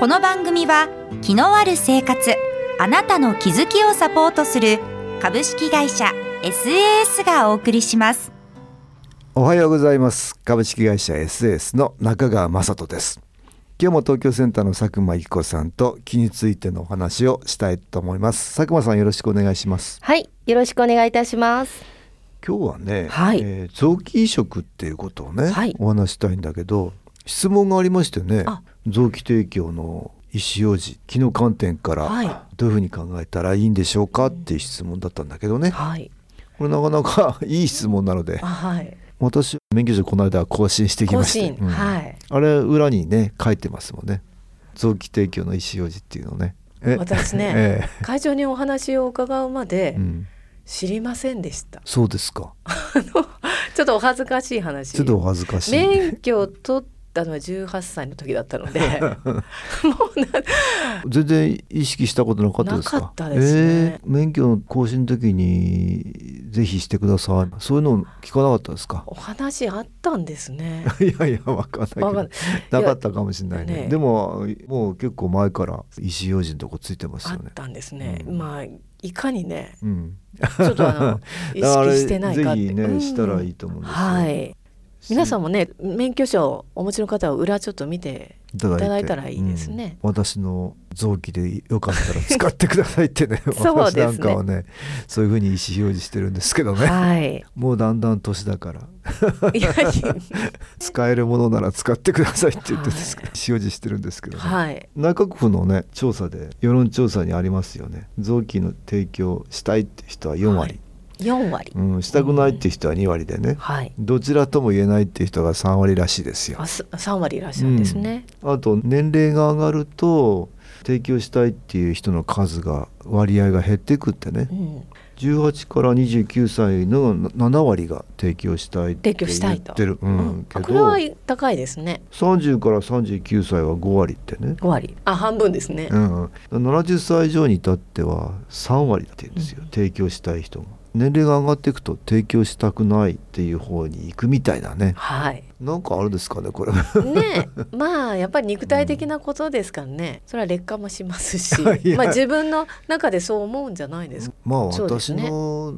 この番組は気のある生活あなたの気づきをサポートする株式会社 SAS がお送りします。おはようございます。株式会社 SAS の中川雅人です。今日も東京センターの佐久間由紀子さんと気についてのお話をしたいと思います。佐久間さんよろしくお願いします。はいよろしくお願いいたします。今日はね、はい。えー臓器移植っていうことをね、はい。お話したいんだけど質問がありましてねあ臓器提供の意思表示気の観点からはい。どういうふうに考えたらいいんでしょうかっていう質問だったんだけどね。はい。これなかなか いい質問なので。あはい。私免許証この間更新してきま更して、新、うん。はい。あれ裏にね書いてますもんね。臓器提供の意思表示っていうのね。え？私ね、え会場にお話を伺うまえでうん、知りませんでした、そうですか。ちょっとお恥ずかしい話。ちょっとお恥ずかしい、免許を取ったのは18歳の時だったので。もうな全然意識したことなかったですか？なかったですね。えー免許の更新の時にぜひしてください。そういうの聞かなかったですか？お話あったんですね。いやいやわかんないなかったかもしれないね。ね。でももう結構前から意思表示のとこついてますよね。あったんですね、うん。まあいかにねうん。ちょっとあの 意識してないかって。ぜひね、うん。したらいいと思うんですよ。はい皆さんもね免許証お持ちの方は裏ちょっと見ていただいたらいいですね。うん。私の臓器でよかったら使ってくださいってね。私なんかはねそういうふうに意思表示してるんですけどね。はい。もうだんだん年だから。使えるものなら使ってくださいって言っては意思表示してるんですけどね、はい。内閣府のね調査で世論調査にありますよね。臓器の提供したいって人は4割、4割。うん、したくないって人は2割でね、はい。どちらとも言えないって人が3割らしいですよ。あす3割いらっしゃるんですね、あと年齢が上がると提供したいっていう人の数が割合が減っていくってね。うん。18から29歳の7割が提供したいって提供したいと。言ってる、うんこれは高いですね。30から39歳は5割ってね、5割。あ半分ですね、うん、70歳以上に至っては3割って言うんですよ、提供したい人が年齢が上がっていくと提供したくないっていう方に行くみたいなね。はい。なんかあるんですかねこれ。ね まあやっぱり肉体的なことですからね、それは劣化もしますし。まあ自分の中でそう思うんじゃないですか。まあ私の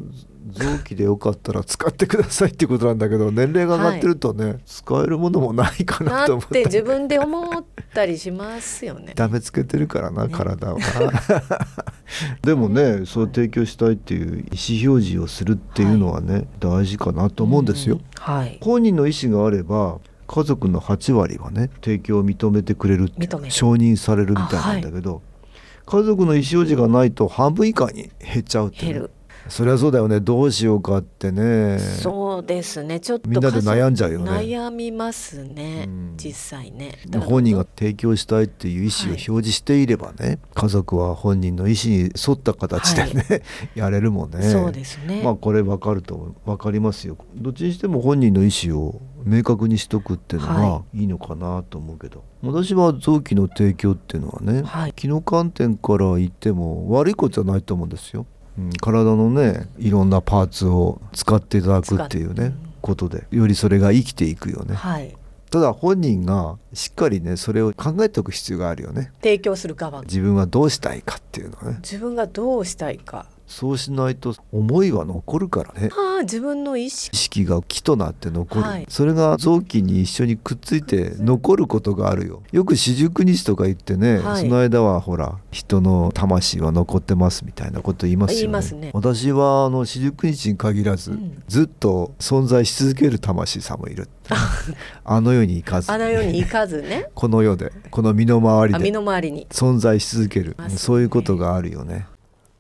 臓器でよかったら使ってくださいっていうことなんだけど 年齢が上がってるとね、使えるものもないかなと思って。て自分で思ったりしますよね。ダメつけてるからな、ね。体は。でもねそう提供したいっていう意思表示をするっていうのはね、大事かなと思うんですよ、うん。はい。本人の意思があれば家族の8割はね提供を認めてくれる承認されるみたいなんだけど、家族の意思表示がないと半分以下に減っちゃうってね。そりゃそうだよねどうしようかってねそうですね。ちょっとみんなで悩んじゃうよね悩みますね。うん実際ね。本人が提供したいっていう意思を表示していればね、家族は本人の意思に沿った形でね、やれるもんね。そうですね。まあこれ分かると分かりますよどっちにしても本人の意思を明確にしとくっていうのがはい。いのかなと思うけど、私は臓器の提供っていうのはね、はい。気の観点から言っても悪いことじゃないと思うんですよ、うん、体のねいろんなパーツを使っていただくっていうねことでよりそれが生きていくよね。はい。ただ本人がしっかりねそれを考えておく必要があるよね。提供する側。自分はどうしたいかっていうのはね。自分がどうしたいか。そうしないと思いは残るからね。ああ自分の意識。意識が木となって残る、はい。それが臓器に一緒にくっついて残ることがあるよ。よく四十九日とか言ってね、はい。その間はほら人の魂は残ってますみたいなこと言いますよね。言いますね。私はあの四十九日に限らず、うん。ずっと存在し続ける魂さんもいる あの世に行かず。あのように行かずね。この世でこの身の回りあ身での回りに。存在し続ける、ね。そういうことがあるよね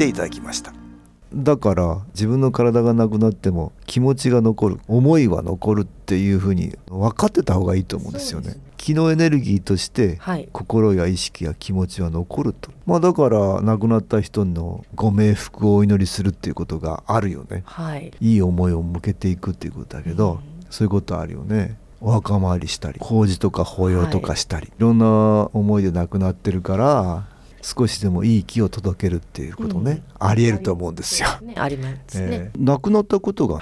ていただきました。だから自分の体がなくなっても気持ちが残る思いは残るっていうふうに分かってた方がいいと思うんですよね。気のエネルギーとして心や意識や気持ちは残ると、まあ、だから亡くなった人のご冥福をお祈りするっていうことがあるよね、はい、いい思いを向けていくっていうことだけど、うん、そういうことあるよね。お墓参りしたり法事とか法要とかしたり、はい、いろんな思いで亡くなってるから少しでもいい気を届けるっていうことね、うん、ありえると思うんですよ。ありますね、えー、亡くなったことが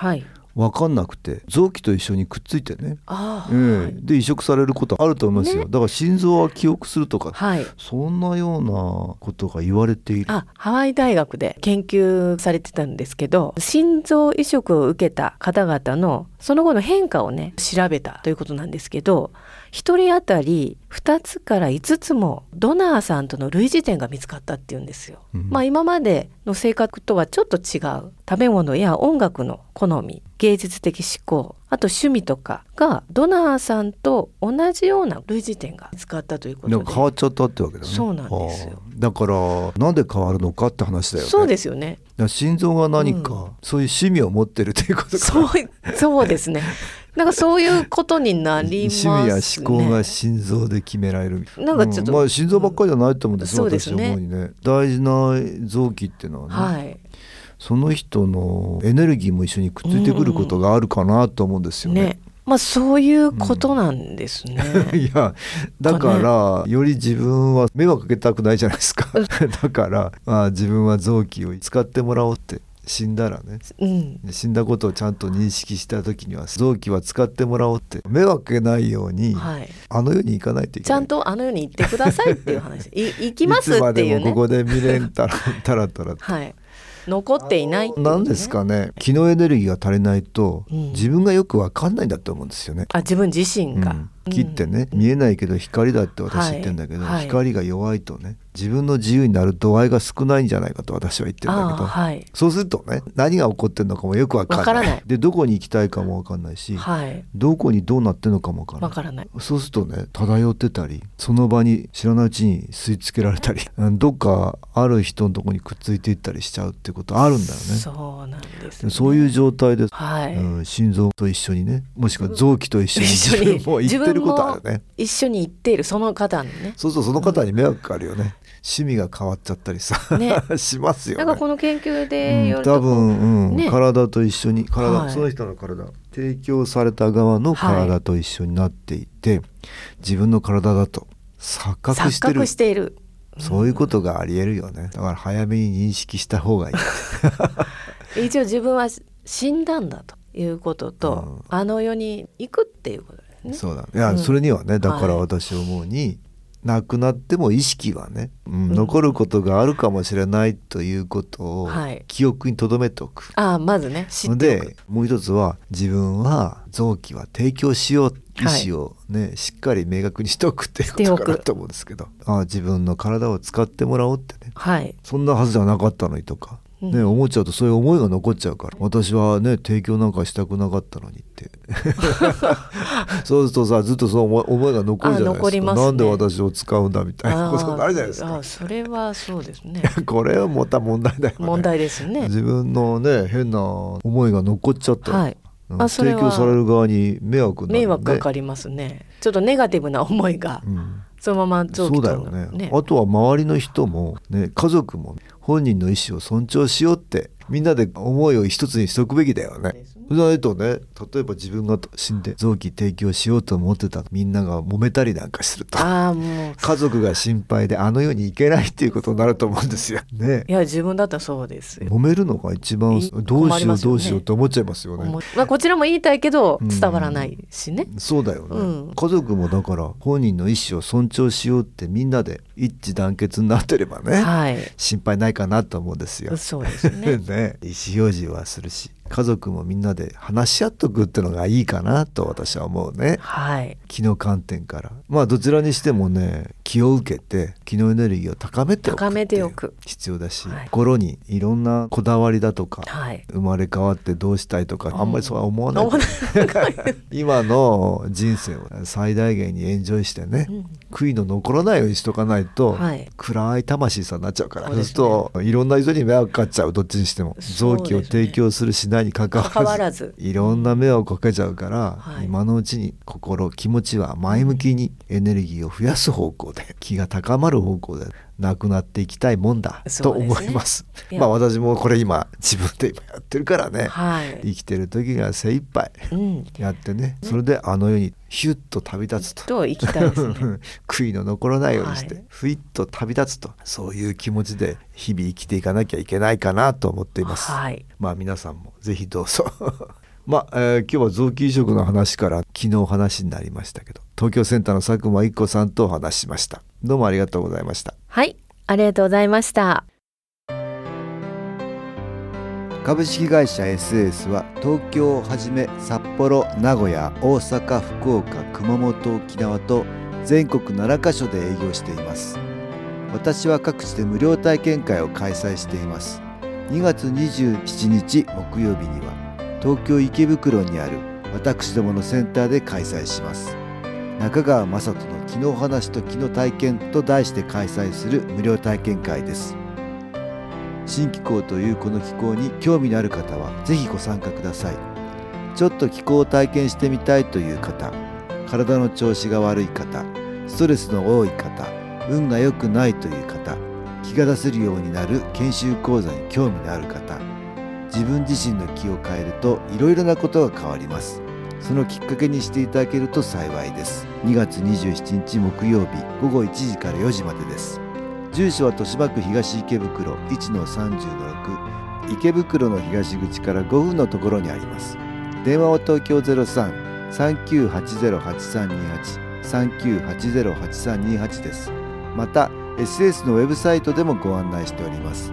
分かんなくて臓器と一緒にくっついてね、えー、で移植されることあると思いますよ、ね、だから心臓は記憶するとか、はい、そんなようなことが言われている。あハワイ大学で研究されてたんですけど心臓移植を受けた方々のその後の変化をね調べたということなんですけど1人当たり2つから5つもドナーさんとの類似点が見つかったっていうんですよ。うん、まあ今までの性格とはちょっと違う。食べ物や音楽の好み芸術的思考あと趣味とかがドナーさんと同じような類似点が見つかったということで。変わっちゃったってわけだね。そうなんですよ。だからなんで変わるのかって話だよね。そうですよね。心臓が何か、うん、そういう趣味を持ってるということそうそうですね なんかそういうことになります、ね、趣味や思考が心臓で決められるな。んかちょっと、うん、まあ心臓ばっかりじゃないと思うんですよ、うん、私思う。にね大事な臓器っていうのはね、はい、その人のエネルギーも一緒にくっついてくることがあるかなと思うんですよね。ね。まあそういうことなんですね。うん、いやだから、より自分は迷惑かけたくないじゃないですか。だからまあ自分は臓器を使ってもらおうって死んだらね、うん、死んだことをちゃんと認識した時には臓器は使ってもらおうって迷惑かけないように、はい、あの世に行かないといけない。ちゃんとあの世に行ってくださいっていう話。い 行きますっていうね。ここで未練たらたらたらはい。残っていない、ね、なんですかね。気のエネルギーが足りないと、うん、自分がよくわかんないんだと思うんですよね。あ自分自身が、うん木ってね、見えないけど光だって私言ってんだけど、はい、光が弱いとね自分の自由になる度合いが少ないんじゃないかと私は言ってるんだけど、はい、そうするとね何が起こってるのかもよく分かんない。でどこに行きたいかも分かんないし、はい、どこにどうなってるのかも分からない。そうするとね漂ってたりその場に知らないうちに吸い付けられたり どっかある人のとこにくっついていったりしちゃうってことあるんだよね。そうなんです、ね、そういう状態で、はい。うん、心臓と一緒にねもしくは臓器と一緒に 自分も行ってることあるね。一緒に行っているその方にね。そうそうその方に迷惑かかるよね、趣味が変わっちゃったりさ、ね、しますよ、ね、なんかこの研究でうん、多分、うん。ね、体と一緒に体、はい、その人の体。提供された側の体と一緒になっていて、はい、自分の体だと錯覚してる。している、うん、そういうことがありえるよね。だから早めに認識した方がいい。一応自分は死んだんだということと、あの世に行くっていうことね。そうだいや、うん、それにはねだから私思うに、はい亡くなっても意識はね、うん、残ることがあるかもしれないということを記憶に留めておく。ああまずねでもう一つは自分は臓器は提供しよう意思をね、はい、しっかり明確にしておくっていうことかなと思うんですけどああ自分の体を使ってもらおうってね、はい、そんなはずじゃなかったのにとかね、思っちゃうとそういう思いが残っちゃうから。私はね提供なんかしたくなかったのにって。そうするとさずっとその思いが残るじゃないですか、ね、なんで私を使うんだみたいなことになるじゃないですか。あそれはそうですね。これはまた問題だよね。問題ですね。自分のね変な思いが残っちゃった、はい。あ提供される側に迷惑、ね、迷惑かかりますね。ちょっとネガティブな思いが、うん、そのままそうだよね、ね、あとは周りの人もね家族も本人の意思を尊重しようってみんなで思いを一つにしておくべきだよね。それないとね例えば自分が死んで臓器提供しよう。と思ってたみんなが揉めたりなんかすると家族が心配であの世に行けないっていう。ことになると思う。んですよ。ね、いや自分だったらそう。です揉めるのが一番どう。しよう。どう。しよう。って思っちゃいますよね。まあ、こちらも言いたいけど伝わらないしね。う。ん、そう。だよね、う。ん、家族もだから本人の意思を尊重しよう。ってみんなで一致団結になってればね、はい、心配ないかなと思う。んですよ。そう。ですねね意思表示はするし家族もみんなで話し合っとくってのがいいかなと私は思うね。はい。気の観点から。まあどちらにしてもね気を受けて気のエネルギーを高めておく高めておく。必要だし、はい。心にいろんなこだわりだとかはい。生まれ変わってどうしたいとかあんまりそうは思わない。思わない。今の人生を最大限にエンジョイしてね、うん。悔いの残らないようにしとかないと、はい。暗い魂さになっちゃうからそううすそですねるといろんな人に迷惑かかっちゃうどっちにしても、臓器を提供するしないに関わらず。いろんな迷惑をかけちゃうから、はい。今のうちに心気持ちは前向きにエネルギーを増やす方向で気が高まる方向でなくなっていきたいもんだと思います。いや。まあ私もこれ今自分で今やってるからね、はい。生きてる時が精一杯うん。やってね。それであの世にヒュッと旅立つと。と行きたいですね。悔いの残らないようにして、はい。ふいっと旅立つと。そういう気持ちで日々生きていかなきゃいけないかなと思っています。はい。まあ皆さんもぜひどうぞ。まあ、えー今日は臓器移植の話から昨日話になりましたけど東京センターの佐久間一子さんとお話ししました。どうもありがとうございました。はいありがとうございました。株式会社 SS は東京をはじめ札幌名古屋大阪福岡熊本沖縄と全国7カ所で営業しています。私は各地で無料体験会を開催しています。2月27日木曜日には東京池袋にある私どものセンターで開催します。中川雅人の「気の話と気の体験」と題して開催する無料体験会です。新気候というこの気候に興味のある方はぜひご参加ください。ちょっと気候を体験してみたいという方体の調子が悪い方ストレスの多い方運が良くないという方気が出せるようになる研修講座に興味のある方自分自身の気を変えるといろいろなことが変わります。そのきっかけにしていただけると幸いです。2月27日木曜日午後1時から4時までです。住所は豊島区東池袋1-30-6池袋の東口から5分のところにあります。電話は東京03-3980-8328 3980-8328です。また SS のウェブサイトでもご案内しております。